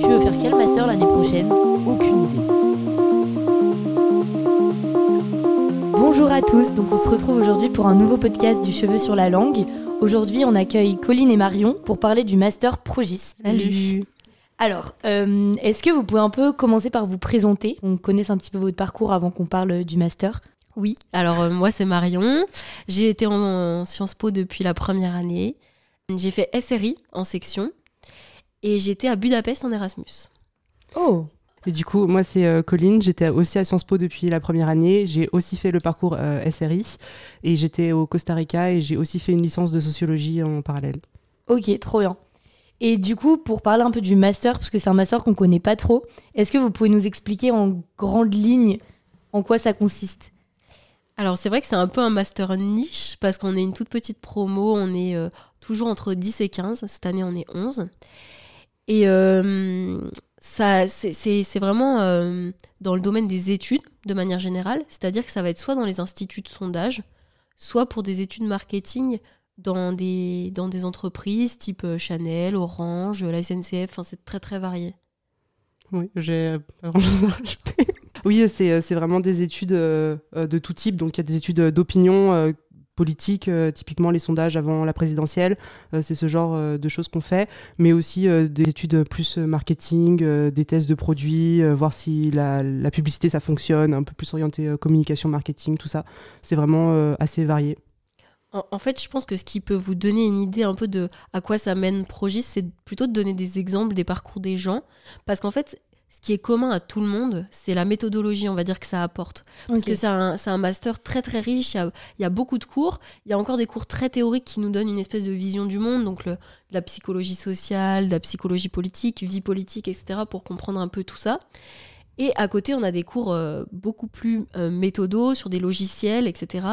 Tu veux faire quel master l'année prochaine? Aucune idée. Bonjour à tous, donc on se retrouve aujourd'hui pour un nouveau podcast du Cheveu sur la langue. Aujourd'hui, on accueille Colline et Marion pour parler du master Progis. Salut. Alors, euh, est-ce que vous pouvez un peu commencer par vous présenter On connaisse un petit peu votre parcours avant qu'on parle du master? Oui, alors euh, moi c'est Marion. J'ai été en, Sciences Po depuis la première année. J'ai fait SRI en section et j'étais à Budapest en Erasmus. Oh et du coup, moi, c'est euh, Colline. J'étais aussi à Sciences Po depuis la première année. J'ai aussi fait le parcours euh, SRI. Et j'étais au Costa Rica et j'ai aussi fait une licence de sociologie en parallèle. Ok, trop bien. Et du coup, pour parler un peu du master, parce que c'est un master qu'on connaît pas trop, est-ce que vous pouvez nous expliquer en grandes lignes en quoi ça consiste? Alors c'est vrai que c'est un peu un master niche parce qu'on est une toute petite promo, on est euh, toujours entre 10 et 15, cette année on est 11. Et euh, ça c'est vraiment euh, dans le domaine des études de manière générale, c'est-à-dire que ça va être soit dans les instituts de sondage, soit pour des études marketing dans des, dans des entreprises type Chanel, Orange, la SNCF, enfin, c'est très très varié. Oui, j'ai pas grand-chose à rajouter. Oui, c'est vraiment des études euh, euh, de tout type. Donc, il y a des études euh, d'opinion politique, typiquement les sondages avant la présidentielle. c'est ce genre de choses qu'on fait. Mais aussi des études plus marketing, des tests de produits, voir si la, publicité, ça fonctionne, un peu plus orienté communication, marketing, tout ça. C'est vraiment assez varié. En, fait, je pense que ce qui peut vous donner une idée un peu de à quoi ça mène Progis, c'est plutôt de donner des exemples des parcours des gens. Parce qu'en fait, ce qui est commun à tout le monde, c'est la méthodologie, on va dire, que ça apporte. Parce que c'est un, un, master très très riche, il y, a, beaucoup de cours, il y a encore des cours très théoriques qui nous donnent une espèce de vision du monde, donc le, de la psychologie sociale, de la psychologie politique, vie politique, etc., pour comprendre un peu tout ça. Et à côté, on a des cours euh, beaucoup plus euh, méthodos sur des logiciels, etc.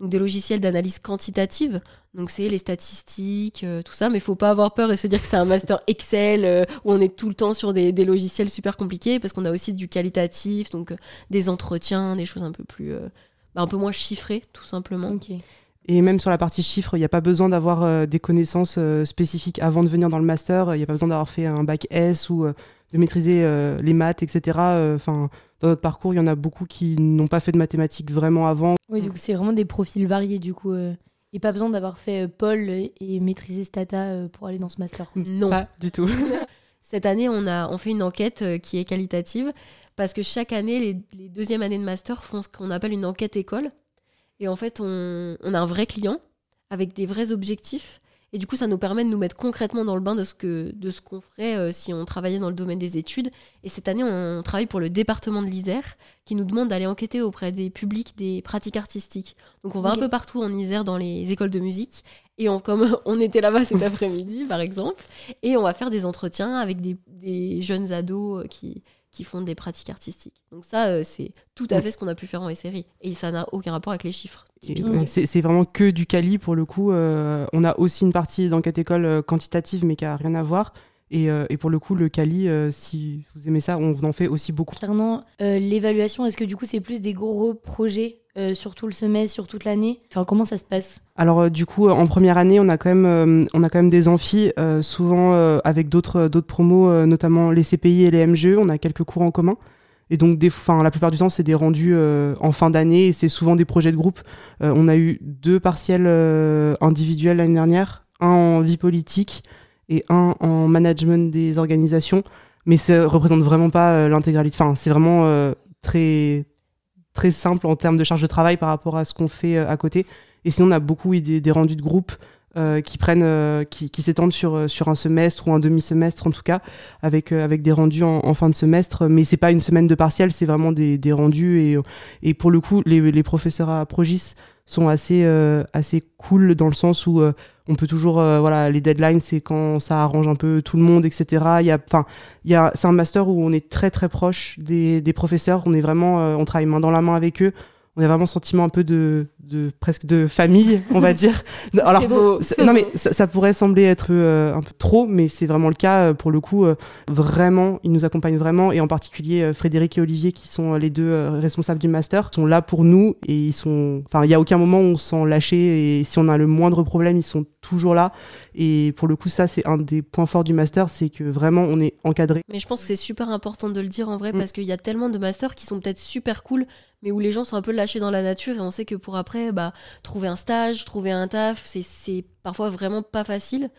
Donc des logiciels d'analyse quantitative. Donc c'est les statistiques, euh, tout ça. Mais il faut pas avoir peur et se dire que c'est un master Excel où on est tout le temps sur des, logiciels super compliqués parce qu'on a aussi du qualitatif, donc des entretiens, des choses un peu plus, bah, un peu moins chiffrées, tout simplement. Et même sur la partie chiffres, il n'y a pas besoin d'avoir des connaissances spécifiques avant de venir dans le master. Il n'y a pas besoin d'avoir fait un bac S ou de maîtriser euh, les maths, etc. Euh, enfin, dans notre parcours, il y en a beaucoup qui n'ont pas fait de mathématiques vraiment avant. Oui, du coup, c'est vraiment des profils variés, du coup. Euh, et pas besoin d'avoir fait Paul et maîtriser Stata pour aller dans ce master. Non. Pas du tout. Cette année, on a on fait une enquête qui est qualitative parce que chaque année, les, les deuxièmes années de master font ce qu'on appelle une enquête école. Et en fait, on, on a un vrai client avec des vrais objectifs et du coup, ça nous permet de nous mettre concrètement dans le bain de ce que de ce qu'on ferait euh, si on travaillait dans le domaine des études. Et cette année, on travaille pour le département de l'Isère, qui nous demande d'aller enquêter auprès des publics des pratiques artistiques. Donc, on va un peu partout en Isère dans les écoles de musique. Et on, comme on était là-bas cet après-midi, par exemple, et on va faire des entretiens avec des, des jeunes ados euh, qui qui font des pratiques artistiques. Donc ça, euh, c'est tout à fait ce qu'on a pu faire en SRI. Et ça n'a aucun rapport avec les chiffres. C'est vraiment que du quali pour le coup. Euh, on a aussi une partie d'enquête école euh, quantitative, mais qui n'a rien à voir. Et, et, pour le coup, le quali, si vous aimez ça, on en fait aussi beaucoup. Concernant l'évaluation, est-ce que du coup, c'est plus des gros projets euh, sur tout le semestre, sur toute l'année Enfin, comment ça se passe? Alors, euh, du coup, en première année, on a quand même, euh, on a quand même des amphis, souvent avec d'autres d'autres promos, notamment les CPI et les MGE. On a quelques cours en commun. Et donc, des, la plupart du temps, c'est des rendus en fin d'année et c'est souvent des projets de groupe. on a eu deux partiels individuels l'année dernière, un en vie politique et un en management des organisations. Mais ça représente vraiment pas l'intégralité. Enfin, c'est vraiment très très simple en termes de charge de travail par rapport à ce qu'on fait euh, à côté. Et sinon, on a beaucoup des, rendus de groupe euh, qui prennent, euh, qui, qui s'étendent sur, sur un semestre ou un demi-semestre en tout cas, avec, avec des rendus en, fin de semestre. Mais c'est pas une semaine de partiel, c'est vraiment des, des rendus. Et, et pour le coup, les, les professeurs à Progis sont assez, assez cool dans le sens où on peut toujours euh, voilà les deadlines c'est quand ça arrange un peu tout le monde etc il y a enfin il c'est un master où on est très très proche des, des professeurs. On est vraiment euh, on travaille main dans la main avec eux on a vraiment sentiment un peu de, de presque de famille, on va dire. Alors, beau, non beau. mais ça, ça pourrait sembler être euh, un peu trop, mais c'est vraiment le cas euh, pour le coup. euh, vraiment, ils nous accompagnent vraiment, et en particulier euh, Frédéric et Olivier, qui sont les deux euh, responsables du master, sont là pour nous et ils sont. Enfin, il y a aucun moment où on se sent lâché et si on a le moindre problème, ils sont toujours là. Et pour le coup, ça c'est un des points forts du master, c'est que vraiment on est encadré. Mais je pense que c'est super important de le dire en vrai Mm. parce qu'il y a tellement de masters qui sont peut-être super cool, mais où les gens sont un peu lâchés dans la nature et on sait que pour après, bah, trouver un stage, trouver un taf, c'est- c'est parfois vraiment pas facile.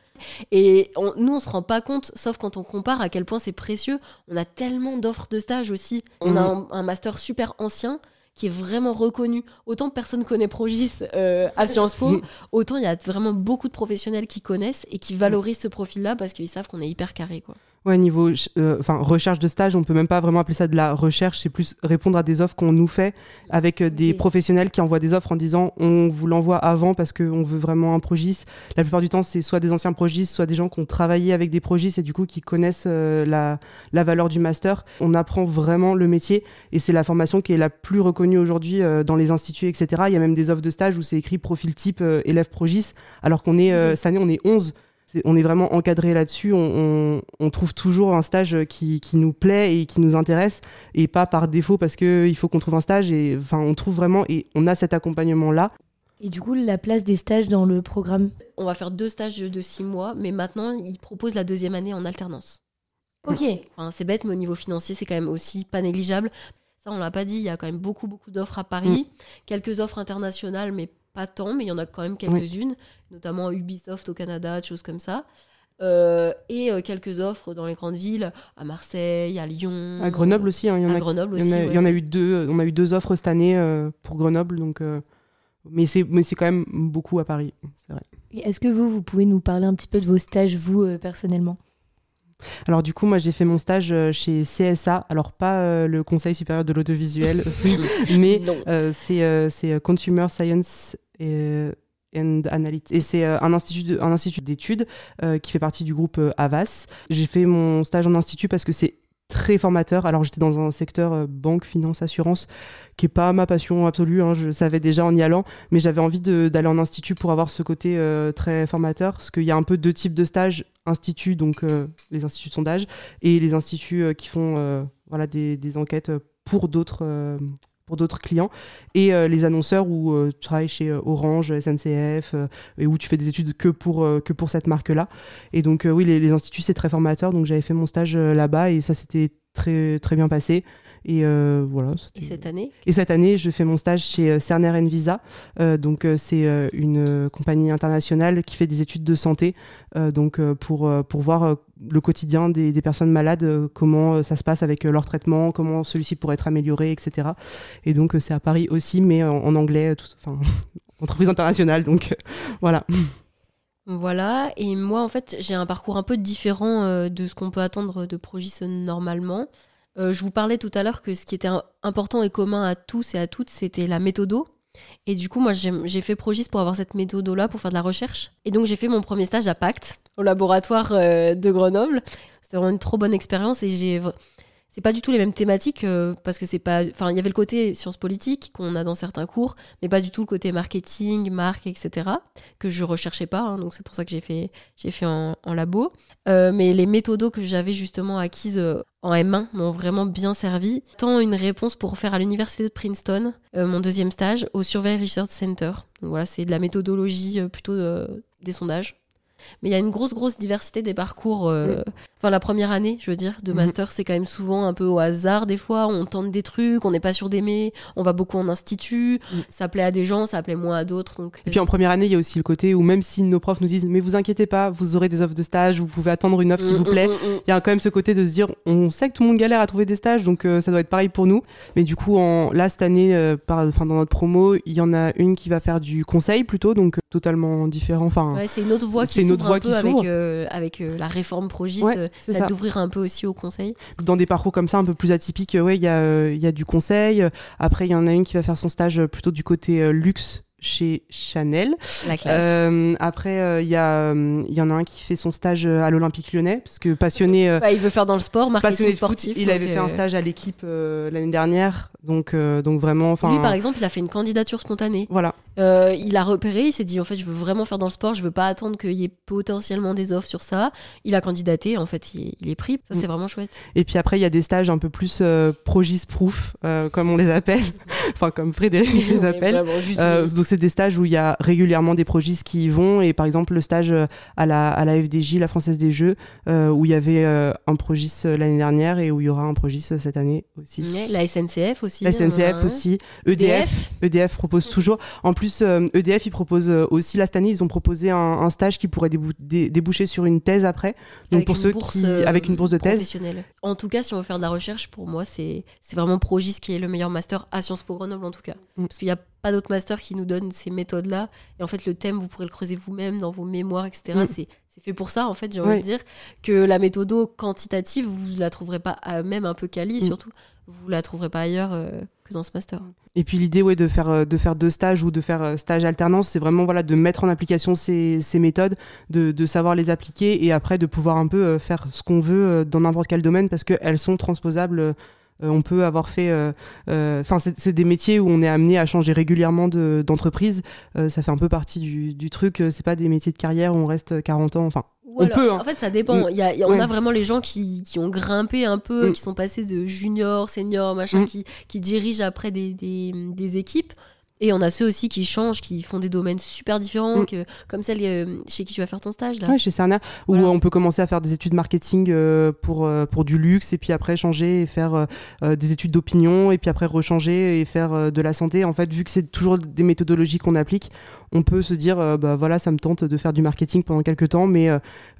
Et on- nous, on se rend pas compte, sauf quand on compare à quel point c'est précieux. On a tellement d'offres de stage aussi. On a un, un master super ancien qui est vraiment reconnu. Autant personne connaît Progis euh, à Sciences Po, autant il y a vraiment beaucoup de professionnels qui connaissent et qui valorisent ce profil-là parce qu'ils savent qu'on est hyper carré. Quoi. Ouais, niveau euh, enfin recherche de stage, on peut même pas vraiment appeler ça de la recherche, c'est plus répondre à des offres qu'on nous fait avec euh, des professionnels qui envoient des offres en disant on vous l'envoie avant parce qu'on veut vraiment un progis. La plupart du temps, c'est soit des anciens progis, soit des gens qui ont travaillé avec des progis et du coup qui connaissent euh, la, la valeur du master. On apprend vraiment le métier et c'est la formation qui est la plus reconnue aujourd'hui dans les instituts, etc. Il y a même des offres de stage où c'est écrit profil type élève progis, alors qu'on est, euh, cette année, on est 11 on est vraiment encadré là-dessus. On, on- on trouve toujours un stage qui, qui nous plaît et qui nous intéresse, et pas par défaut parce qu'il faut qu'on trouve un stage. Et enfin, on trouve vraiment et on a cet accompagnement-là. Et du coup, la place des stages dans le programme? On va faire deux stages de six mois, mais maintenant, ils proposent la deuxième année en alternance. Ok. Enfin, c'est bête, mais au niveau financier, c'est quand même aussi pas négligeable. Ça, on l'a pas dit, il y a quand même beaucoup, beaucoup d'offres à Paris. Quelques offres internationales, mais pas tant, mais il y en a quand même quelques-unes, notamment Ubisoft au Canada, des choses comme ça. Euh, et euh, quelques offres dans les grandes villes, à Marseille, à Lyon. À Grenoble aussi, hein, il y en À a. Grenoble il y aussi. en a, ouais. il y en a eu deux. On a eu deux offres cette année euh, pour Grenoble, donc. euh, mais c'est mais c'est quand même beaucoup à Paris, c'est vrai. Est-ce que vous, vous pouvez nous parler un petit peu de vos stages, vous, euh, personnellement? Alors du coup, moi j'ai fait mon stage euh, chez CSA. Alors pas euh, le Conseil supérieur de l'audiovisuel, mais. Euh, c'est euh, c'est, euh, Consumer Science et, Et c'est euh, un institut d'études euh, qui fait partie du groupe euh, Avas. J'ai fait mon stage en institut parce que c'est très formateur. Alors j'étais dans un secteur banque, finance, assurance, qui est pas ma passion absolue. hein, je savais déjà en y allant, mais j'avais envie d'aller en institut pour avoir ce côté très formateur, parce qu'il y a un peu deux types de stages instituts, donc les instituts de sondage, et les instituts qui font voilà des, enquêtes pour d'autres d'autres clients. Et euh, les annonceurs où euh, tu travailles chez euh, Orange, SNCF euh, et où tu fais des études que pour que pour cette marque là et donc oui les, les instituts c'est très formateur. Donc j'avais fait mon stage là-bas et ça s'était très très bien passé et euh, voilà Et cette année et cette année, je fais mon stage chez euh, Cerner Visa. Euh, donc, c'est une compagnie internationale qui fait des études de santé. donc, pour, pour voir le quotidien des, des personnes malades, comment ça se passe avec leur traitement, comment celui-ci pourrait être amélioré, etc. Et donc, c'est à Paris aussi, mais en, en anglais, tout, enfin, entreprise internationale. Donc, voilà. Voilà, et moi en fait j'ai un parcours un peu différent euh, de ce qu'on peut attendre de Progis normalement. Euh, je vous parlais tout à l'heure que ce qui était important et commun à tous et à toutes, c'était la méthodo. Et du coup, moi j'ai fait Progis pour avoir cette méthodo-là, pour faire de la recherche. Et donc j'ai fait mon premier stage à Pacte, au laboratoire euh, de Grenoble. C'était vraiment une trop bonne expérience et j'ai... C'est pas du tout les mêmes thématiques euh, parce que c'est pas. Enfin, il y avait le côté sciences politiques qu'on a dans certains cours, mais pas du tout le côté marketing, marque, etc. que je recherchais pas. hein, donc c'est pour ça que j'ai fait, j'ai fait en, labo. Euh, mais les méthodos que j'avais justement acquises euh, en M1 m'ont vraiment bien servi. Tant une réponse pour faire à l'université de Princeton mon deuxième stage au Survey Research Center. Donc voilà, c'est de la méthodologie plutôt des sondages. Mais il y a une grosse, grosse diversité des parcours. euh, Enfin, la première année, je veux dire, de Mhm. master, c'est quand même souvent un peu au hasard des fois. On tente des trucs, on n'est pas sûr d'aimer. On va beaucoup en institut. Ça plaît à des gens, ça plaît moins à d'autres. Donc, Et puis en première année, il y a aussi le côté où même si nos profs nous disent mais vous inquiétez pas, vous aurez des offres de stage, vous pouvez attendre une offre qui Mm, vous mm, plaît. mm. Il y a quand même ce côté de se dire, on sait que tout le monde galère à trouver des stages, donc euh, ça doit être pareil pour nous. Mais du coup, en, là, cette année, euh, par, dans notre promo, il y en a une qui va faire du conseil plutôt, donc euh, totalement différent. Enfin, Ouais, c'est une autre voie qui autre voie qui avec, euh, avec euh, la réforme Progis. Ouais, euh, ça ça. d'ouvrir un peu aussi au conseil? dans des parcours comme ça, un peu plus atypiques, euh, ouais, il y, a, euh, y a du conseil. Après, il y en a une qui va faire son stage euh, plutôt du côté euh, luxe chez Chanel. La classe. Euh, après, euh, il y, a, euh, il y en a un qui fait son stage à l'Olympique lyonnais, parce que passionné, euh, Bah, il veut faire dans le sport, marketing sportif. il avait fait un euh, stage à l'équipe euh, l'année dernière, donc, euh, donc vraiment, Lui, par exemple, il a fait une candidature spontanée. voilà. Euh, il a repéré, il s'est dit en fait, je veux vraiment faire dans le sport, je veux pas attendre qu'il y ait potentiellement des offres sur ça. Il a candidaté, en fait, il, il est pris. Ça, c'est Mm. vraiment chouette. Et puis après, il y a des stages un peu plus euh, progis-proof, euh, comme on les appelle, enfin comme Frédéric les appelle. Juste Euh, donc c'est des stages où il y a régulièrement des progis qui y vont et par exemple le stage à la, à la FDJ, la Française des Jeux, où il y avait un progis l'année dernière et où il y aura un progis cette année aussi. La SNCF aussi. La SNCF hein. aussi, EDF, EDF propose toujours. En plus, euh, EDF, ils proposent euh, aussi, là, cette année, ils ont proposé un, un stage qui pourrait débou- dé- déboucher sur une thèse après. Donc Avec pour ceux bourse, qui. euh, avec une bourse de thèse. En tout cas, si on veut faire de la recherche, pour moi, c'est vraiment Progis qui est le meilleur master à Sciences Po Grenoble, en tout cas. Mm. Parce qu'il n'y a pas d'autres masters qui nous donnent ces méthodes-là. Et en fait, le thème, vous pourrez le creuser vous-même dans vos mémoires, etc. Mm. C'est c'est fait pour ça, en fait, j'ai envie de dire que la méthodo quantitative, vous la trouverez pas, à- même un peu quali, Mm. surtout, vous la trouverez pas ailleurs euh, que dans ce master. Et puis l'idée ouais, de, faire, euh, de faire deux stages ou de faire euh, stage alternance, c'est vraiment voilà, de mettre en application ces, ces méthodes, de, de savoir les appliquer et après de pouvoir un peu faire ce qu'on veut dans n'importe quel domaine parce qu'elles sont transposables. Euh, on peut avoir fait. euh, euh, Enfin, c'est des métiers où on est amené à changer régulièrement de- d'entreprise. Ça fait un peu partie du, du truc. C'est pas des métiers de carrière où on reste 40 ans. Enfin, Ou On alors, peut, En hein. fait, ça dépend. Mm. Il y a, y a- on a vraiment les gens qui, qui ont grimpé un peu, Mm. qui sont passés de junior, senior, machin, Mm. qui, qui dirigent après des, des, des équipes. Et on a ceux aussi qui changent, qui font des domaines super différents, Mm. que, comme celle euh, chez qui tu vas faire ton stage. Là. Ouais, chez Cerner, où Voilà. on peut commencer à faire des études marketing euh, pour, euh, pour du luxe, et puis après changer et faire des études d'opinion, et puis après rechanger et faire de la santé. En fait, vu que c'est toujours des méthodologies qu'on applique, on peut se dire, bah voilà, ça me tente de faire du marketing pendant quelques temps, mais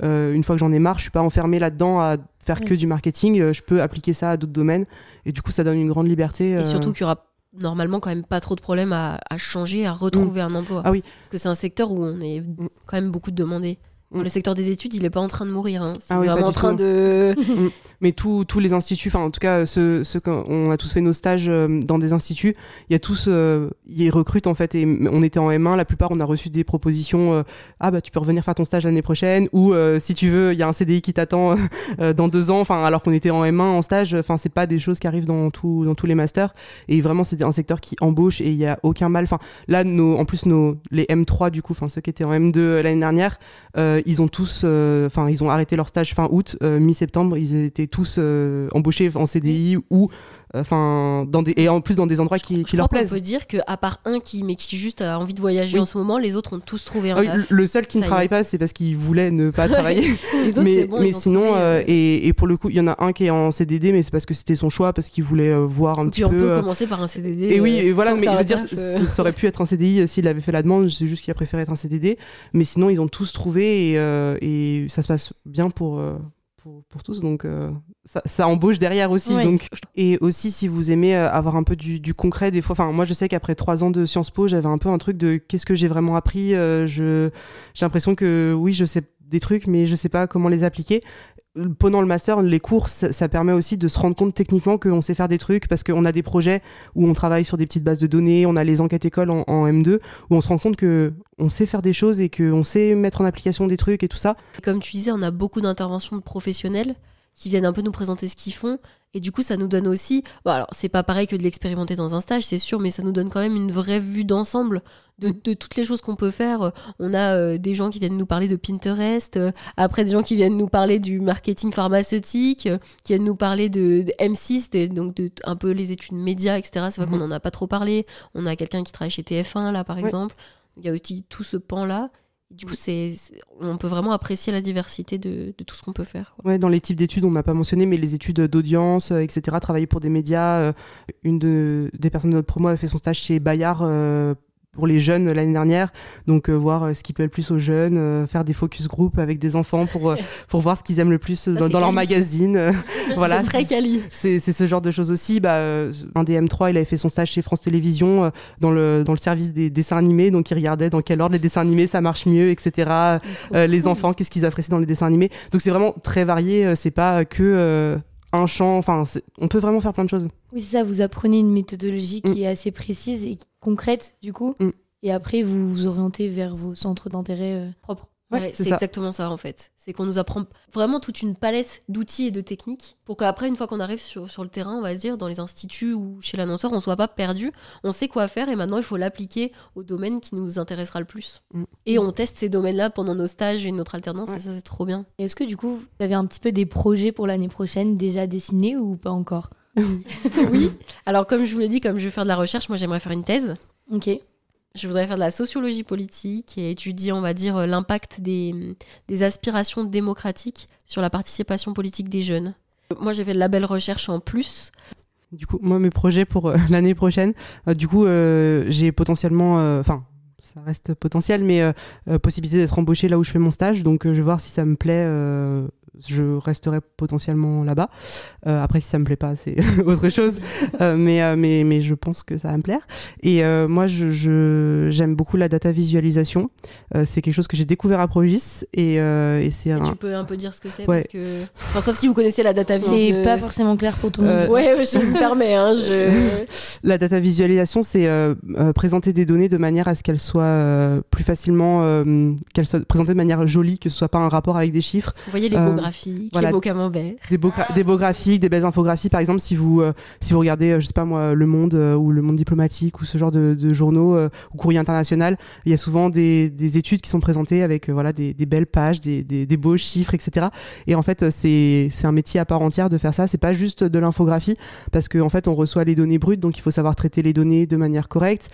une fois que j'en ai marre, je suis pas enfermé là-dedans à faire que Ouais. du marketing, je peux appliquer ça à d'autres domaines, et du coup, ça donne une grande liberté. Et surtout qu'il y aura normalement quand même pas trop de problèmes à, à changer, à retrouver un emploi. Ah oui. Parce que c'est un secteur où on est quand même beaucoup demandé. Mm. Le secteur des études, il est pas en train de mourir. Hein. C'est Ah oui, vraiment en train tout. de. mais tous les instituts, enfin en tout cas ceux, ceux qu'on a tous fait nos stages euh, dans des instituts, il y a tous, euh, ils recrutent en fait et on était en M1, la plupart on a reçu des propositions, euh, ah bah tu peux revenir faire ton stage l'année prochaine ou euh, si tu veux il y a un CDI qui t'attend dans deux ans, enfin alors qu'on était en M1 en stage, enfin c'est pas des choses qui arrivent dans, tout, dans tous les masters et vraiment c'est un secteur qui embauche et il y a aucun mal, enfin là nos, en plus nos les M3 du coup, enfin ceux qui étaient en M2 l'année dernière, ils ont tous, euh, arrêté leur stage fin août, euh, mi-septembre, ils étaient tous euh, embauchés en CDI ou enfin dans des et en plus dans des endroits qui, Je qui leur plaisent. peut dire qu'à part un qui, mais qui juste a envie de voyager Oui. en ce moment, les autres ont tous trouvé un Ah oui, taf. le seul qui ne travaille est. pas, c'est parce qu'il voulait ne pas travailler. Les autres, mais bon, mais sinon, trouvé, euh, euh, et, et pour le coup, il y en a un qui est en CDD, mais c'est parce que c'était son choix, parce qu'il voulait euh, voir un et petit puis on peu. peut euh, commencer par un CDD. Et oui, euh, et voilà, que mais je veux dire, ça aurait pu être un CDI s'il avait fait la demande, c'est juste qu'il a préféré être un CDD. Mais sinon, ils ont tous trouvé et, et ça se passe bien pour, euh, pour, pour tous. Donc, euh, ça, ça embauche derrière aussi. Donc. Et aussi, si vous aimez euh, avoir un peu du, du concret, des fois, enfin, moi, je sais qu'après trois ans de Sciences Po, j'avais un peu un truc de qu'est-ce que j'ai vraiment appris. euh, je, j'ai l'impression que oui, je sais des trucs, mais je sais pas comment les appliquer pendant le master, les cours, ça, permet aussi de se rendre compte techniquement qu'on sait faire des trucs parce qu'on a des projets où on travaille sur des petites bases de données, on a les enquêtes écoles en, en M2 où on se rend compte que on sait faire des choses et qu'on sait mettre en application des trucs et tout ça. Comme tu disais, on a beaucoup d'interventions de professionnels qui viennent un peu nous présenter ce qu'ils font. Et du coup, ça nous donne aussi. Bon, alors, c'est pas pareil que de l'expérimenter dans un stage, c'est sûr, mais ça nous donne quand même une vraie vue d'ensemble de, de toutes les choses qu'on peut faire. On a euh, des gens qui viennent nous parler de Pinterest, euh, après des gens qui viennent nous parler du marketing pharmaceutique, euh, qui viennent nous parler de, de M6, des- donc de un peu les études médias, etc. C'est vrai Mhm. qu'on en a pas trop parlé. On a quelqu'un qui travaille chez TF1, là, par Ouais. exemple. Il y a aussi tout ce pan-là. Du coup, c'est- on peut vraiment apprécier la diversité de, de tout ce qu'on peut faire. quoi. Ouais, dans les types d'études, on n'a pas mentionné, mais les études d'audience, euh, etc., travailler pour des médias. euh, une de, des personnes de notre promo a fait son stage chez Bayard euh, pour les jeunes l'année dernière. Donc, euh, voir euh, ce qui plaît le plus aux jeunes, euh, faire des focus group avec des enfants pour, euh, pour voir ce qu'ils aiment le plus euh, dans, leur magazine. voilà, c'est très quali. c'est c'est ce genre de choses aussi. Bah, un des M3, il avait fait son stage chez France Télévisions euh, dans, le, dans le service des dessins animés. Donc, il regardait dans quel ordre les dessins animés ça marche mieux, etc. Euh, les enfants, qu'est-ce qu'ils apprécient dans les dessins animés. Donc, c'est vraiment très varié. C'est pas que euh, un champ. Enfin, on peut vraiment faire plein de choses. Oui, c'est ça, vous apprenez une méthodologie Mm. qui est assez précise et concrète, du coup. Mm. et après vous vous orientez vers vos centres d'intérêt euh, propres. Ouais, Ouais, c'est exactement ça en fait. C'est qu'on nous apprend vraiment toute une palette d'outils et de techniques pour qu'après, une fois qu'on arrive sur, sur le terrain, on va dire, dans les instituts ou chez l'annonceur, on soit pas perdu. On sait quoi faire et maintenant il faut l'appliquer au domaine qui nous intéressera le plus. Mm. Et on teste ces domaines-là pendant nos stages et notre alternance Ouais. et ça c'est trop bien. Est-ce que du coup vous avez un petit peu des projets pour l'année prochaine déjà dessinés ou pas encore? Oui. Alors comme je vous l'ai dit, comme je vais faire de la recherche, moi j'aimerais faire une thèse. Ok. Je voudrais faire de la sociologie politique et étudier, on va dire, euh, l'impact des, des aspirations démocratiques sur la participation politique des jeunes. Moi, j'ai fait de la belle recherche en plus. Du coup, moi, mes projets pour euh, l'année prochaine, euh, du coup, j'ai potentiellement, enfin, ça reste potentiel, mais possibilité d'être embauché là où je fais mon stage. Donc, je vais voir si ça me plaît. Je resterai potentiellement là-bas. Euh, après, si ça me plaît pas, c'est autre chose. Euh, mais, euh, mais, mais je pense que ça va me plaire. Et euh, moi, je, je- j'aime beaucoup la data visualisation. Euh, c'est quelque chose que j'ai découvert à Progis. Et, euh, et c'est Et un. tu peux un peu dire ce que c'est Ouais. parce que... Enfin, sauf si vous connaissez la data vis. C'est de- pas forcément clair pour tout le monde. Euh, Ouais, ouais, je me permets. Hein, je... La data visualisation, c'est euh, euh, présenter des données de manière à ce qu'elles soient euh, plus facilement, euh, qu'elles soient présentées de manière jolie, que ce soit pas un rapport avec des chiffres, Vous voyez les Euh, beaux graphiques, voilà. les beaux camemberts. des beaux, gra- des beaux graphiques, des belles infographies. Par exemple, si vous, euh, si vous regardez, euh, je sais pas moi, Le Monde euh, ou Le Monde diplomatique ou ce genre de, de journaux euh, ou Courrier international, il y a souvent des, des études qui sont présentées avec voilà des, des belles pages, des, des, des beaux chiffres, etc. Et en fait, c'est c'est un métier à part entière de faire ça. C'est pas juste de l'infographie parce qu'en en fait, on reçoit les données brutes, donc il faut savoir traiter les données de manière correcte.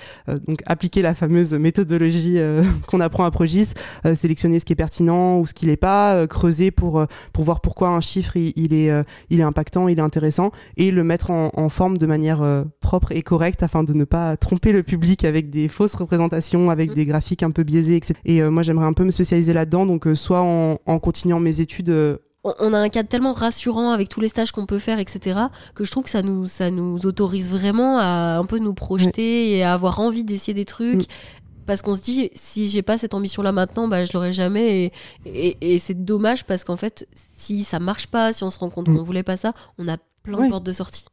Donc appliquer la fameuse méthodologie qu'on apprend à Progis, sélectionner ce qui est pertinent ou ce qui l'est pas, creuser pour pour voir pourquoi un chiffre il, il est euh, il est impactant, il est intéressant et le mettre en, en forme de manière euh, propre et correcte afin de ne pas tromper le public avec des fausses représentations, avec Mm. des graphiques un peu biaisés, etc. Et euh, moi j'aimerais un peu me spécialiser là-dedans, donc soit en, en continuant mes études On on a un cadre tellement rassurant avec tous les stages qu'on peut faire, etc., que je trouve que ça nous, ça nous autorise vraiment à un peu nous projeter et à avoir envie d'essayer des trucs. Mm. Parce qu'on se dit, si j'ai pas cette ambition-là maintenant, bah, je l'aurai jamais. Et, et, et c'est dommage parce qu'en fait, si ça marche pas, si on se rend compte Mm. qu'on voulait pas ça, on a plein Ouais. de portes de sortie.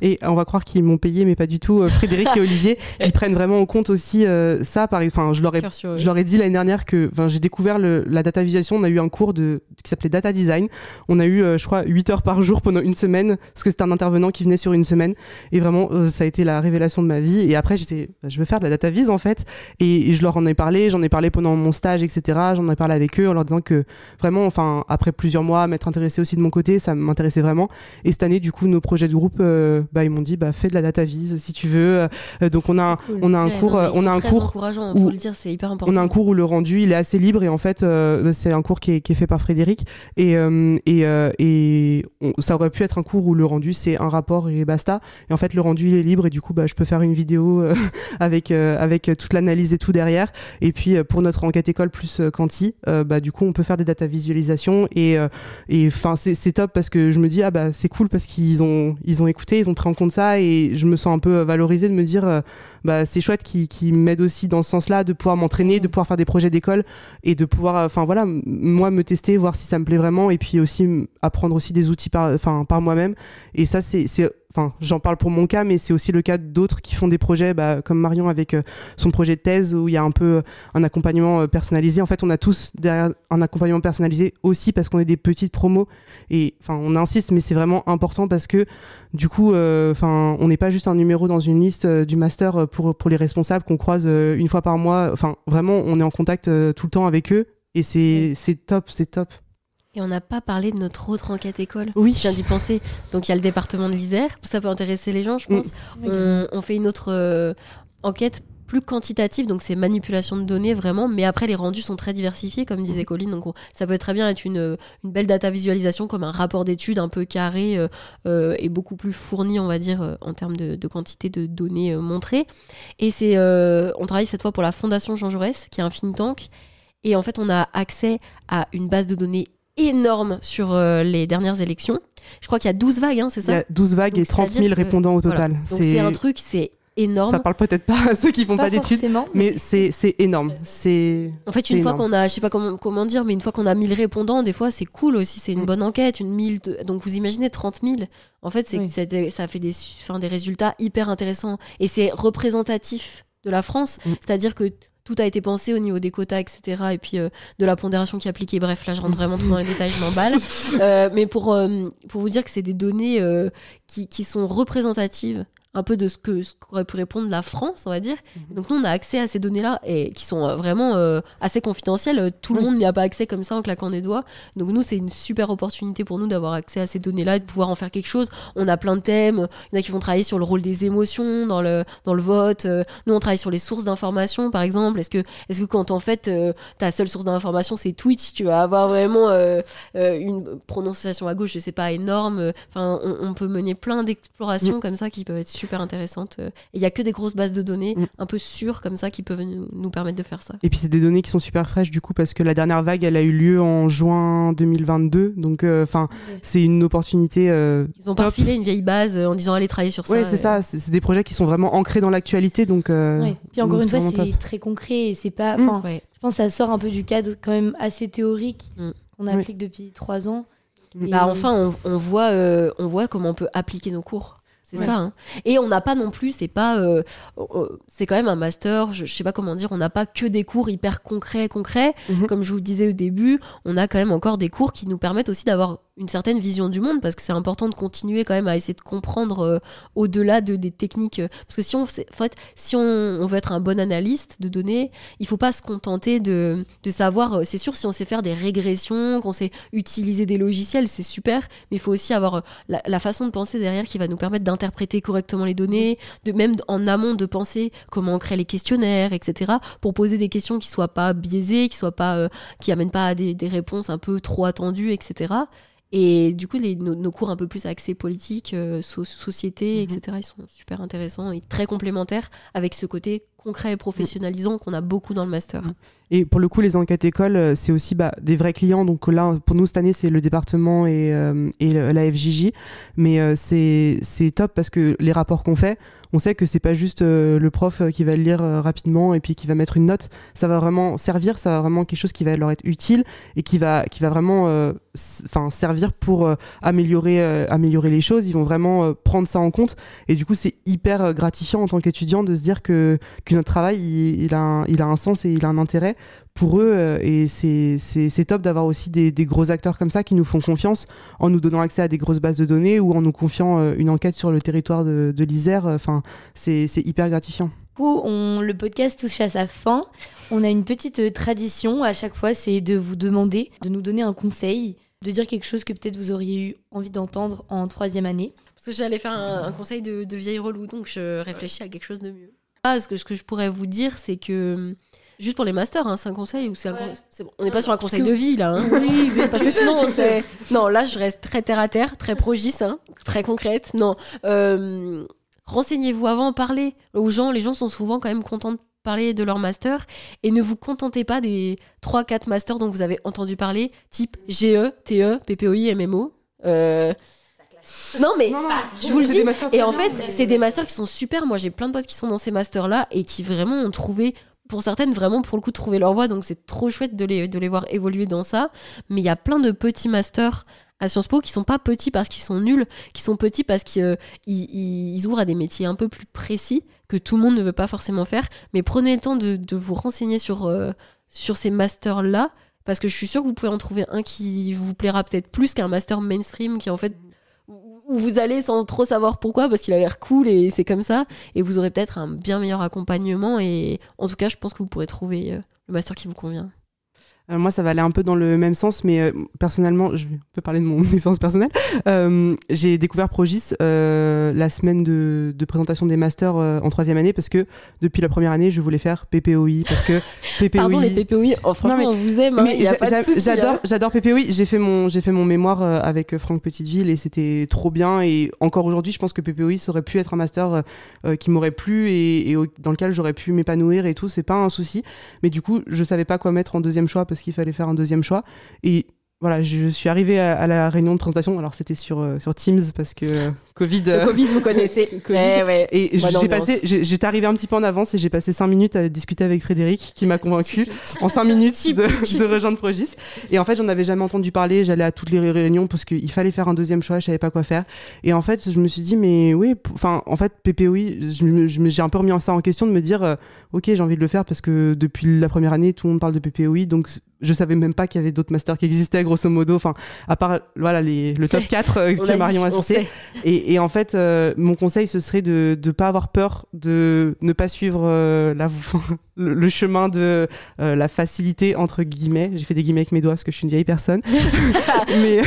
Et on va croire qu'ils m'ont payé, mais pas du tout. Euh, Frédéric et Olivier, ils prennent vraiment en compte aussi euh, ça. Par, enfin, je leur ai, je leur ai dit l'année dernière que, j'ai découvert le, la data visualisation. On a eu un cours de qui s'appelait data design. On a eu, euh, je crois, 8 heures par jour pendant une semaine, parce que c'était un intervenant qui venait sur une semaine. Et vraiment, ça a été la révélation de ma vie. Et après, j'étais, bah, je veux faire de la data vis en fait. Et, et je leur en ai parlé. J'en ai parlé pendant mon stage, etc. J'en ai parlé avec eux en leur disant que vraiment, enfin, après plusieurs mois, m'être intéressé aussi de mon côté, ça m'intéressait vraiment. Et cette année, du coup, nos projets de groupe, euh, bah, ils m'ont dit, bah, fais de la data vis si tu veux. Euh, donc on a, Cool. on a un Ouais, cours, non, euh, on a un cours où- faut le dire, c'est hyper important. on a un cours où le rendu il est assez libre et en fait c'est un cours qui est, qui est fait par Frédéric et et, et on- ça aurait pu être un cours où le rendu c'est un rapport et basta et en fait le rendu il est libre et du coup bah je peux faire une vidéo avec avec toute l'analyse et tout derrière et puis pour notre enquête école plus quanti euh, bah du coup on peut faire des data visualisations et euh, et enfin c'est c'est top parce que je me dis ah bah c'est cool parce qu'ils ont ils ont écouté ils ont pris en compte ça et je me sens un peu valorisé de me dire euh, bah c'est chouette qui qui m'aident aussi dans ce sens-là de pouvoir m'entraîner de pouvoir faire des projets d'école et de pouvoir euh, enfin voilà moi me tester voir si ça me plaît vraiment et puis aussi apprendre aussi des outils par par moi-même. Et ça c'est enfin j'en parle pour mon cas mais c'est aussi le cas d'autres qui font des projets bah, comme Marion avec euh, son projet de thèse où il y a un peu euh, un accompagnement euh, personnalisé. En fait on a tous derrière un accompagnement personnalisé aussi parce qu'on est des petites promos. Et enfin on insiste mais c'est vraiment important parce que du coup euh, enfin on n'est pas juste un numéro dans une liste du master pour pour les responsables qu'on croise une fois par mois. Enfin vraiment on est en contact tout le temps avec eux. Et c'est c'est top c'est top Et on n'a pas parlé de notre autre enquête école. oui Je viens d'y penser. Donc il y a le département de l'Isère, ça peut intéresser les gens, je Mm. pense. On, on fait une autre euh, enquête plus quantitative, donc c'est manipulation de données vraiment, mais après les rendus sont très diversifiés, comme disait Colline, donc on- ça peut très bien être une, une belle data visualisation comme un rapport d'études un peu carré euh, euh, et beaucoup plus fourni, on va dire, euh, en termes de, de quantité de données euh, montrées. Et c'est, euh, on travaille cette fois pour la Fondation Jean Jaurès, qui est un think tank, et en fait on a accès à une base de données énorme sur euh, les dernières élections. Je crois qu'il y a 12 vagues, hein, c'est il y ça a 12 vagues Donc, et 30 000 c'est-à-dire que- répondants au Voilà. total Donc c'est un truc, c'est énorme. ça parle peut-être pas à ceux qui font pas, d'études mais c'est c'est énorme c'est En fait, une fois qu'on a, je sais pas comment, comment dire, mais une fois qu'on a 1000 répondants, des fois c'est cool aussi, c'est une Mm. bonne enquête, une 1000. de- Donc vous imaginez 30 000. En fait, c'est Oui. c'est des- ça fait des, enfin, des résultats hyper intéressants et c'est représentatif de la France. Mm. C'est-à-dire que tout a été pensé au niveau des quotas, etc. Et puis euh, de la pondération qui est appliquée. Bref, là, je rentre vraiment dans les détails, je m'emballe. Euh, mais pour, euh, pour vous dire que c'est des données euh, qui, qui sont représentatives un peu de ce que ce qu'aurait pu répondre la France, on va dire. Mhm. Donc nous, on a accès à ces données-là et qui sont euh, vraiment euh, assez confidentielles. Euh, Tout le monde n'y a pas accès comme ça en claquant des doigts. Donc nous, c'est une super opportunité pour nous d'avoir accès à ces données-là et de pouvoir en faire quelque chose. On a plein de thèmes. Il y en a qui vont travailler sur le rôle des émotions dans le, dans le vote. Nous, on travaille sur les sources d'information, par exemple. Est-ce que, est-ce que quand en fait euh, ta seule source d'information c'est Twitch, tu vas avoir vraiment euh, une prononciation à gauche, je sais pas, énorme. Enfin, on, on peut mener plein d'explorations comme ça qui peuvent être super intéressantes. euh, Et il y a que des grosses bases de données Mm. un peu sûres comme ça qui peuvent nous, nous permettre de faire ça. Et puis c'est des données qui sont super fraîches du coup parce que la dernière vague elle a eu lieu en juin 2022 donc enfin Ouais. c'est une opportunité euh, Ils ont pas top. refilé une vieille base euh, en disant allez travailler sur ça. Ouais c'est euh, ça c'est des projets qui sont vraiment ancrés dans l'actualité donc euh, Ouais. Puis encore donc une fois, c'est très concret et c'est pas. Mm. Enfin, Ouais. je pense que ça sort un peu du cadre quand même assez théorique Mm. qu'on applique depuis trois ans. Mm. Bah enfin, on, on voit, euh, on voit comment on peut appliquer nos cours. C'est Ouais. ça. hein. Et on n'a pas non plus, c'est pas, euh, euh, c'est quand même un master. Je, je sais pas comment dire. On n'a pas que des cours hyper concrets, concrets. Mhm. Comme je vous le disais au début, on a quand même encore des cours qui nous permettent aussi d'avoir une certaine vision du monde parce que c'est important de continuer quand même à essayer de comprendre euh, au-delà de des techniques. Parce que si on, en fait, si on, on veut être un bon analyste de données, il faut pas se contenter de, de savoir. C'est sûr, si on sait faire des régressions, qu'on sait utiliser des logiciels, c'est super. Mais il faut aussi avoir la, la façon de penser derrière qui va nous permettre d'interpréter correctement les données, de même en amont de penser comment on crée les questionnaires, etc. Pour poser des questions qui soient pas biaisées, qui soient pas, euh, qui amènent pas à des, des réponses un peu trop attendues, etc. Et du coup, les, nos, nos cours un peu plus axés politique, euh, so- société, Mhm. etc., ils sont super intéressants et très complémentaires avec ce côté concret et professionnalisant qu'on a beaucoup dans le master. Et pour le coup, les enquêtes écoles, euh, c'est aussi bah, des vrais clients. Donc là, pour nous, cette année, c'est le département et, euh, et la FJJ. Mais euh, c'est top parce que les rapports qu'on fait, on sait que c'est pas juste euh, le prof euh, qui va le lire euh, rapidement et puis qui va mettre une note. Ça va vraiment servir, ça va vraiment quelque chose qui va leur être utile et qui va, qui va vraiment euh, enfin, servir pour euh, améliorer, euh, améliorer les choses. Ils vont vraiment euh, prendre ça en compte. Et du coup, c'est hyper euh, gratifiant en tant qu'étudiant de se dire que, que notre travail, il, il a un, il a un sens et il a un intérêt pour eux euh, et c'est top d'avoir aussi des, des gros acteurs comme ça qui nous font confiance en nous donnant accès à des grosses bases de données ou en nous confiant euh, une enquête sur le territoire de, de l'Isère. Enfin, c'est hyper gratifiant. Du coup, on, le podcast touche à sa fin. On a une petite euh, tradition à chaque fois, c'est de vous demander de nous donner un conseil, de dire quelque chose que peut-être vous auriez eu envie d'entendre en troisième année. Parce que j'allais faire un, un conseil de, de vieille relou, donc je réfléchis à quelque chose de mieux. Ah, ce, que, ce que je pourrais vous dire, c'est que. Juste pour les masters, hein, c'est un conseil ou c'est Ouais. bon, On n'est pas sur un conseil de vie là. hein. Oui, Parce que sinon, c'est. Non, là, je reste très terre à terre, très progis, hein, très concrète. Non. Euh, Renseignez-vous avant, parlez aux gens. Les gens sont souvent quand même contents de parler de leur master. Et ne vous contentez pas des 3-4 masters dont vous avez entendu parler, type GE, TE, PPOI, MMO. Euh, Non, mais je vous le dis. Et en fait, c'est des masters qui sont super. Moi, j'ai plein de potes qui sont dans ces masters-là et qui vraiment ont trouvé, pour certaines, vraiment pour le coup, trouvé leur voie. Donc, c'est trop chouette de les, de les voir évoluer dans ça. Mais il y a plein de petits masters à Sciences Po qui sont pas petits parce qu'ils sont nuls, qui sont petits parce qu'ils euh, ils- ils ouvrent à des métiers un peu plus précis que tout le monde ne veut pas forcément faire. Mais prenez le temps de, de vous renseigner sur, euh, sur ces masters-là. Parce que je suis sûre que vous pouvez en trouver un qui vous plaira peut-être plus qu'un master mainstream qui en fait où vous allez sans trop savoir pourquoi parce qu'il a l'air cool et c'est comme ça et vous aurez peut-être un bien meilleur accompagnement et en tout cas je pense que vous pourrez trouver euh, le master qui vous convient. Euh, moi, ça va aller un peu dans le même sens, mais euh, personnellement, je vais un peu parler de mon expérience personnelle. Euh, j'ai découvert Progis la semaine de, de présentation des masters en troisième année parce que depuis la première année, je voulais faire PPOI parce que PPOI. Pardon les PPOI, oh, Non, franchement mais- on vous aime, hein, j'adore, hein. j'adore PPOI. J'ai fait mon, j'ai fait mon mémoire avec Franck Petiteville et c'était trop bien. Et encore aujourd'hui, je pense que PPOI ça aurait pu être un master qui m'aurait plu et, dans lequel j'aurais pu m'épanouir et tout. C'est pas un souci. Mais du coup, je savais pas quoi mettre en deuxième choix parce qu'il fallait faire un deuxième choix. Et voilà, je suis arrivée à, la réunion de présentation. Alors c'était sur euh, sur Teams parce que euh, Covid. Le Covid, vous connaissez. Ouais, Et j'ai passé, j'étais arrivée un petit peu en avance et j'ai passé cinq minutes à discuter avec Frédéric qui m'a convaincu en cinq minutes de, de, rejoindre Progis. Et en fait, j'en avais jamais entendu parler. J'allais à toutes les réunions parce qu'il fallait faire un deuxième choix. Je savais pas quoi faire. Et en fait, je me suis dit mais oui, enfin en fait PPOI, j'ai un peu remis ça en question de me dire euh, ok j'ai envie de le faire parce que depuis la première année tout le monde parle de PPOI donc je savais même pas qu'il y avait d'autres masters qui existaient grosso modo. Enfin à part voilà les, le top 4 euh, que Marion a cité. et, et, en fait euh, mon conseil ce serait de ne pas avoir peur de ne pas suivre euh, la, le, chemin de la facilité entre guillemets. J'ai fait des guillemets avec mes doigts parce que je suis une vieille personne. Mais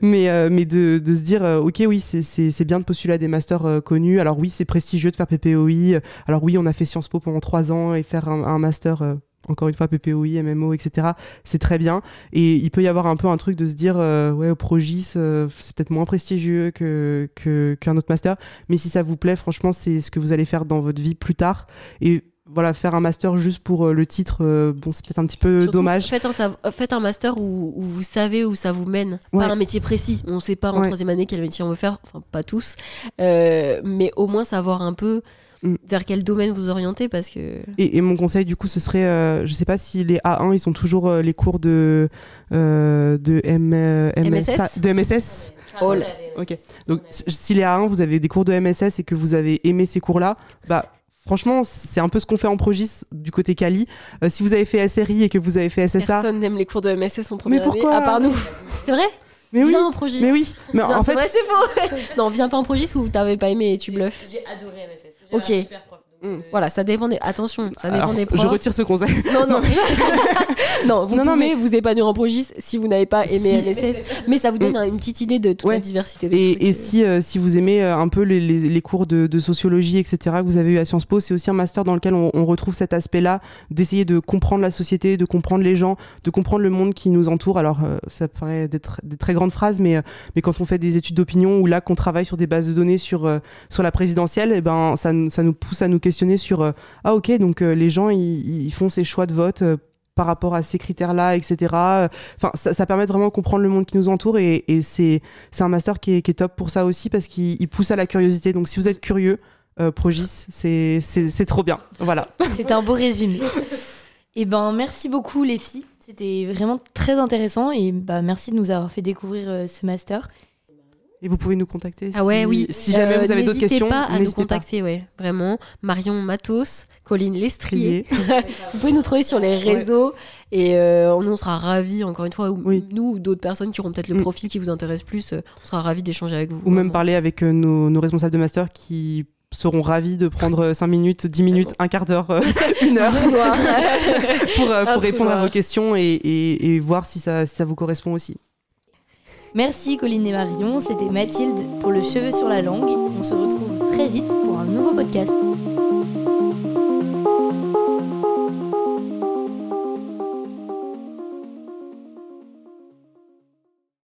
mais mais de, de, se dire ok oui c'est bien de postuler à des masters connus. Alors oui c'est prestigieux de faire PPOI alors oui on a fait Sciences Po pendant trois ans et faire un, un master encore une fois PPOI, MMO, etc. C'est très bien. Et il peut y avoir un peu un truc de se dire, euh, ouais, au Progis, euh, c'est peut-être moins prestigieux que, qu'un autre master. Mais si ça vous plaît, franchement, c'est ce que vous allez faire dans votre vie plus tard. Et voilà, faire un master juste pour euh, le titre, bon, c'est peut-être un petit peu dommage. Faites un, faites un master où, vous savez où ça vous mène, pas un métier précis. On ne sait pas en troisième année quel métier on veut faire, enfin pas tous, mais au moins savoir un peu Mm. vers quel domaine vous orientez parce que et, mon conseil du coup ce serait euh, je sais pas si les A1 ils ont toujours euh, les cours de euh, de M, MSS de MSS oh, ok donc si les A1 vous avez des cours de MSS et que vous avez aimé ces cours là bah Franchement, c'est un peu ce qu'on fait en Progis du côté Cali. si vous avez fait SRI et que vous avez fait SSA. Personne n'aime les cours de MSS en première Mais pourquoi année, à part nous. C'est vrai? Mais viens oui. en Progis. Mais oui. Mais en fait, c'est faux. non, viens pas en Progis ou t'avais pas aimé et tu bluffes. J'ai adoré MSS. Ok. Mm. Voilà, ça dépend des... Attention, ça dépend des profs. Je retire ce conseil. Non, non. non, vous non, pouvez mais... vous épanouir en progis si vous n'avez pas aimé LSS, mais ça vous donne mm. une petite idée de toute la diversité des Et, et si, euh, si vous aimez euh, un peu les, les, les cours de, de, sociologie, etc., que vous avez eu à Sciences Po, c'est aussi un master dans lequel on, on retrouve cet aspect-là, d'essayer de comprendre la société, de comprendre les gens, de comprendre le monde qui nous entoure. Alors, euh, ça paraît d'être des très grandes phrases, mais, mais quand on fait des études d'opinion ou là qu'on travaille sur des bases de données sur, sur la présidentielle, et eh ben, ça, ça nous pousse à nous questionner sur ah ok, donc euh, les gens ils, font ces choix de vote euh, par rapport à ces critères-là, etc. Enfin, ça, permet de vraiment comprendre le monde qui nous entoure et, c'est un master qui est, top pour ça aussi parce qu'il pousse à la curiosité. Donc si vous êtes curieux, euh, Progis, c'est trop bien. Voilà. C'est un beau résumé. et eh ben, merci beaucoup les filles. C'était vraiment très intéressant et bah, merci de nous avoir fait découvrir ce master. Et vous pouvez nous contacter si, ah ouais, oui. si jamais vous avez d'autres questions. N'hésitez pas à nous contacter, ouais, vraiment. Marion Matos, Colline Lestrier. vous pouvez nous trouver sur les réseaux et euh, on, sera ravis, encore une fois, ou, nous ou d'autres personnes qui auront peut-être le mm. profil qui vous intéresse plus, euh, on sera ravis d'échanger avec vous. Ou même parler avec euh, nos, responsables de master qui seront ravis de prendre 5 minutes, 10 minutes, un quart d'heure, une heure pour, pour répondre à vos questions et, et, voir si ça, si ça vous correspond aussi. Merci Colline et Marion, c'était Mathilde pour le cheveu sur la langue. On se retrouve très vite pour un nouveau podcast.